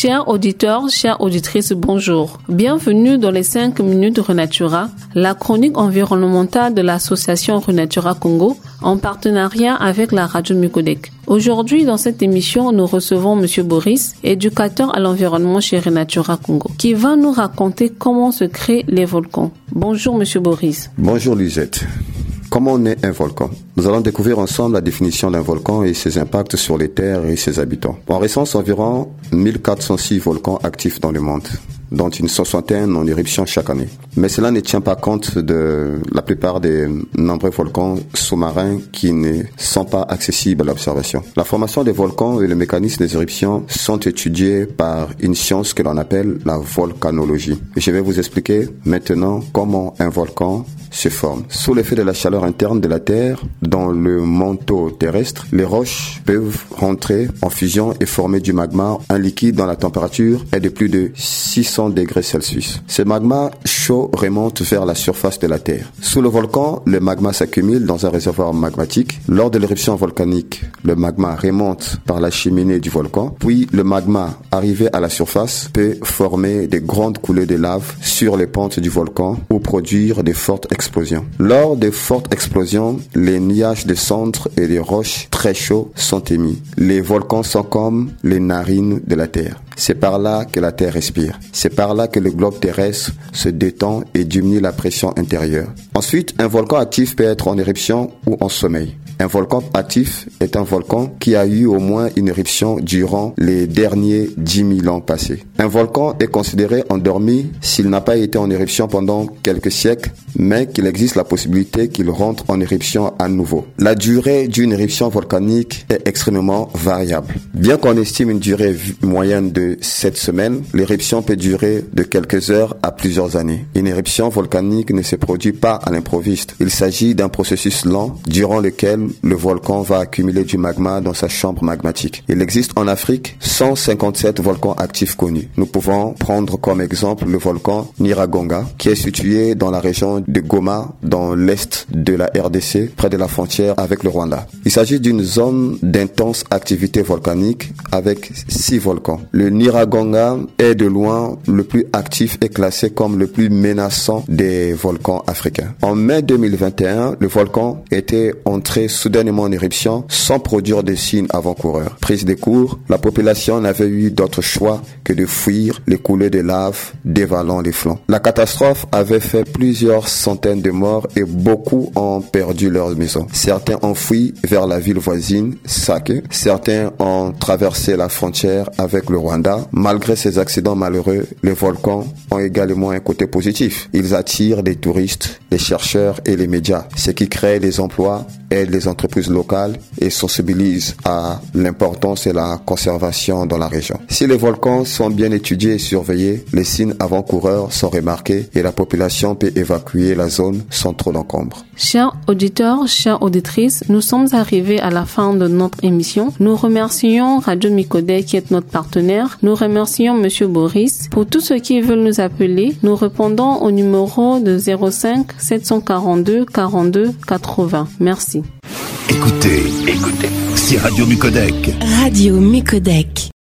Chers auditeurs, chères auditrices, bonjour. Bienvenue dans les 5 minutes Renatura, la chronique environnementale de l'association Renatura Congo en partenariat avec la radio Mucodec. Aujourd'hui, dans cette émission, nous recevons Monsieur Boris, éducateur à l'environnement chez Renatura Congo, qui va nous raconter comment se créent les volcans. Bonjour Monsieur Boris. Bonjour Lisette. Comment naît un volcan Nous allons découvrir ensemble la définition d'un volcan et ses impacts sur les terres et ses habitants. En récence, environ 1406 volcans actifs dans le monde dont une soixantaine en éruption chaque année. Mais cela ne tient pas compte de la plupart des nombreux volcans sous-marins qui ne sont pas accessibles à l'observation. La formation des volcans et le mécanisme des éruptions sont étudiés par une science que l'on appelle la volcanologie. Je vais vous expliquer maintenant comment un volcan se forme. Sous l'effet de la chaleur interne de la Terre, dans le manteau terrestre, les roches peuvent rentrer en fusion et former du magma, un liquide dont la température est de plus de 600 degrés Celsius. Ce magma remonte vers la surface de la Terre. Sous le volcan, le magma s'accumule dans un réservoir magmatique. Lors de l'éruption volcanique, le magma remonte par la cheminée du volcan, puis le magma arrivé à la surface peut former des grandes coulées de lave sur les pentes du volcan ou produire des fortes explosions. Lors des fortes explosions, les nuages de cendres et des roches très chauds sont émis. Les volcans sont comme les narines de la Terre. C'est par là que la Terre respire. C'est par là que le globe terrestre se détend et diminue la pression intérieure. Ensuite, un volcan actif peut être en éruption ou en sommeil. Un volcan actif est un volcan qui a eu au moins une éruption durant les derniers 10 000 ans passés. Un volcan est considéré endormi s'il n'a pas été en éruption pendant quelques siècles, mais qu'il existe la possibilité qu'il rentre en éruption à nouveau. La durée d'une éruption volcanique est extrêmement variable. Bien qu'on estime une durée moyenne de 7 semaines, l'éruption peut durer de quelques heures à plusieurs années. Une éruption volcanique ne se produit pas à l'improviste. Il s'agit d'un processus lent durant lequel le volcan va accumuler du magma dans sa chambre magmatique. Il existe en Afrique 157 volcans actifs connus. Nous pouvons prendre comme exemple le volcan Niragonga, qui est situé dans la région de Goma, dans l'est de la RDC, près de la frontière avec le Rwanda. Il s'agit d'une zone d'intense activité volcanique avec six volcans. Le Niragonga est de loin le plus actif et classé comme le plus menaçant des volcans africains. En mai 2021, le volcan était entré soudainement en éruption sans produire de signes avant-coureurs. Prise des cours, la population n'avait eu d'autre choix que de fuir les coulées de lave dévalant les flancs. La catastrophe avait fait plusieurs centaines de morts et beaucoup ont perdu leurs maisons. Certains ont fui vers la ville voisine, Sake. Certains ont traversé la frontière avec le Rwanda. Malgré ces accidents malheureux, les volcans ont également un côté positif. Ils attirent les touristes, les chercheurs et les médias, ce qui crée des emplois aide les entreprises locales et sensibilise à l'importance et la conservation dans la région. Si les volcans sont bien étudiés et surveillés, les signes avant-coureurs sont remarqués et la population peut évacuer la zone sans trop d'encombre. Chers auditeurs, chères auditrices, nous sommes arrivés à la fin de notre émission. Nous remercions Radio Micodé qui est notre partenaire. Nous remercions Monsieur Boris. Pour tous ceux qui veulent nous appeler, nous répondons au numéro de 05 742 42 80. Merci. Écoutez, écoutez, c'est Radio Mucodec. Radio Mucodec.